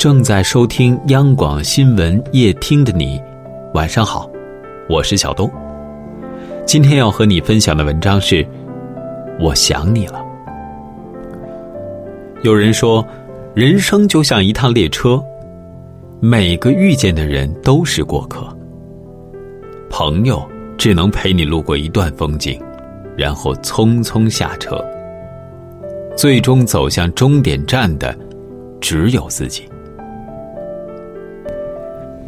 正在收听央广新闻夜听的你，晚上好，我是小东。今天要和你分享的文章是《我想你了》。有人说，人生就像一趟列车，每个遇见的人都是过客。朋友只能陪你路过一段风景，然后匆匆下车。最终走向终点站的，只有自己。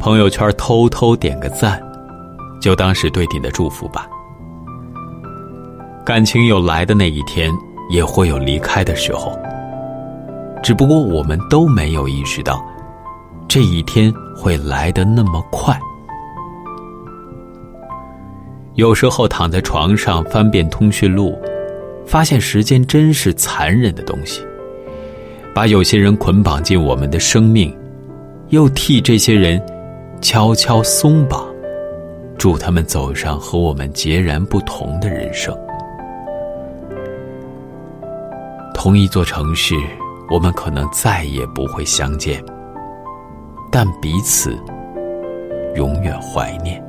朋友圈偷偷点个赞，就当是对你的祝福吧。感情有来的那一天，也会有离开的时候。只不过我们都没有意识到，这一天会来得那么快。有时候躺在床上翻遍通讯录，发现时间真是残忍的东西，把有些人捆绑进我们的生命，又替这些人。悄悄松绑，祝他们走上和我们截然不同的人生。同一座城市，我们可能再也不会相见，但彼此永远怀念。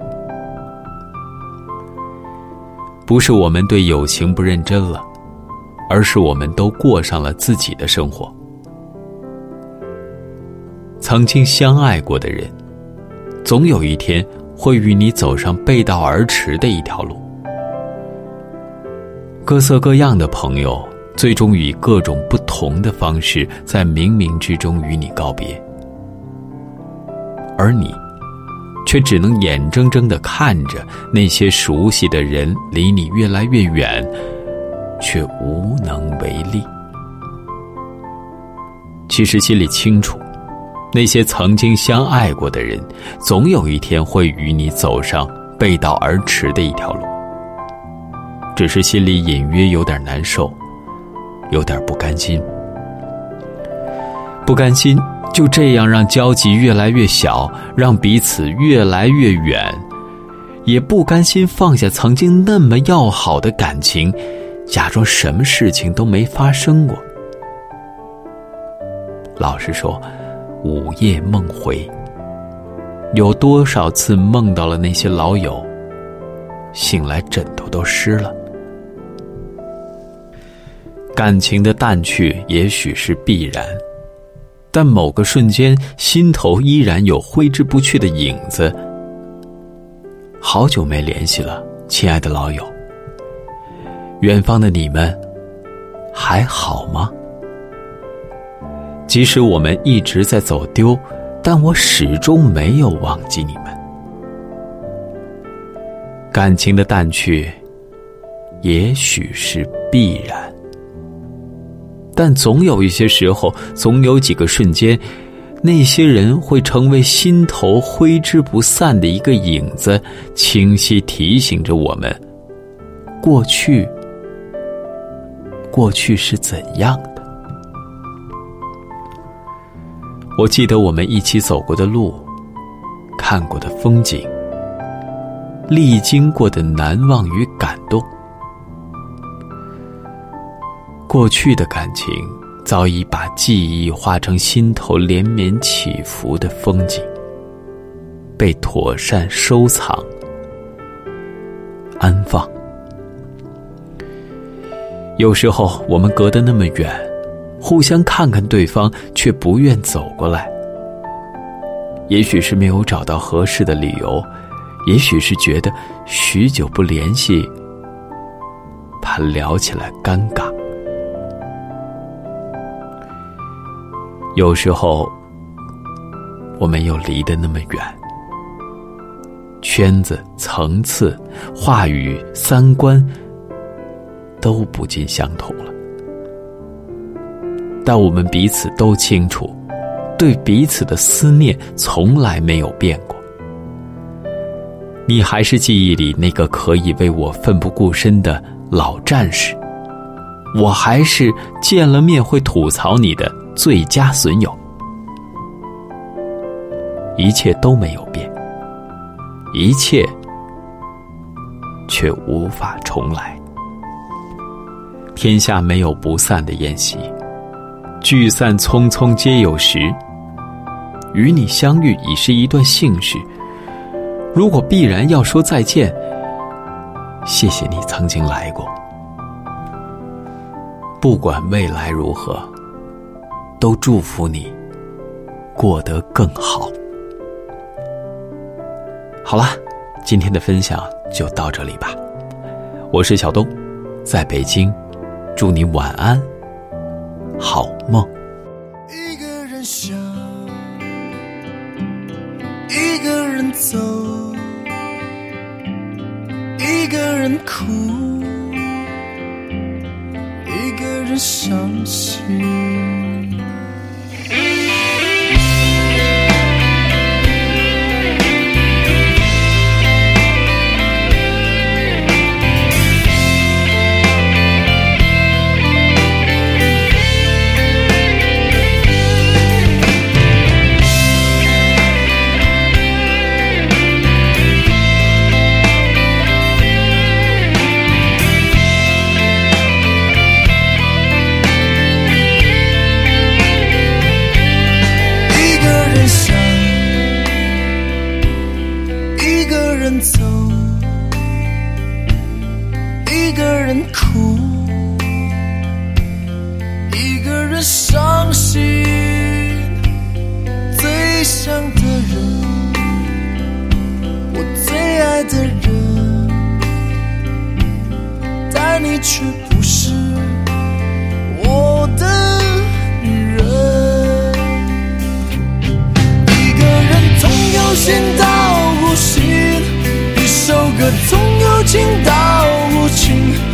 不是我们对友情不认真了，而是我们都过上了自己的生活。曾经相爱过的人。总有一天会与你走上背道而驰的一条路。各色各样的朋友，最终以各种不同的方式，在冥冥之中与你告别，而你，却只能眼睁睁的看着那些熟悉的人离你越来越远，却无能为力。其实心里清楚。那些曾经相爱过的人，总有一天会与你走上背道而驰的一条路。只是心里隐约有点难受，有点不甘心。不甘心就这样让交集越来越小，让彼此越来越远，也不甘心放下曾经那么要好的感情，假装什么事情都没发生过。老实说。午夜梦回，有多少次梦到了那些老友？醒来枕头都湿了。感情的淡去也许是必然，但某个瞬间，心头依然有挥之不去的影子。好久没联系了，亲爱的老友，远方的你们还好吗？即使我们一直在走丢，但我始终没有忘记你们。感情的淡去，也许是必然，但总有一些时候，总有几个瞬间，那些人会成为心头挥之不散的一个影子，清晰提醒着我们：过去，过去是怎样的。我记得我们一起走过的路，看过的风景，历经过的难忘与感动。过去的感情早已把记忆化成心头连绵起伏的风景，被妥善收藏、安放。有时候我们隔得那么远。互相看看对方，却不愿走过来。也许是没有找到合适的理由，也许是觉得许久不联系，怕聊起来尴尬。有时候，我们又离得那么远，圈子、层次、话语、三观都不尽相同了。但我们彼此都清楚，对彼此的思念从来没有变过。你还是记忆里那个可以为我奋不顾身的老战士，我还是见了面会吐槽你的最佳损友。一切都没有变，一切却无法重来。天下没有不散的宴席。聚散匆匆皆有时，与你相遇已是一段幸事。如果必然要说再见，谢谢你曾经来过。不管未来如何，都祝福你过得更好。好了，今天的分享就到这里吧。我是小东，在北京，祝你晚安，好梦。一个人想，一个人走，一个人哭，一个人伤心。哭，一个人伤心，最想的人，我最爱的人，但你却不是我的女人。一个人从有心到无心，一首歌从有情到无情。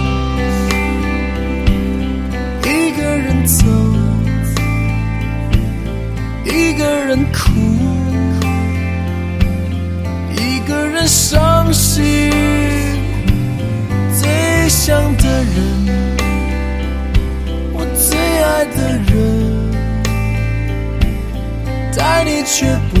人哭，一个人伤心。最想的人，我最爱的人，但你却不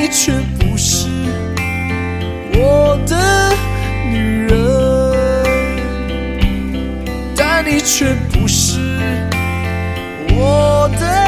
你却不是。我的女人，但你却不是我的。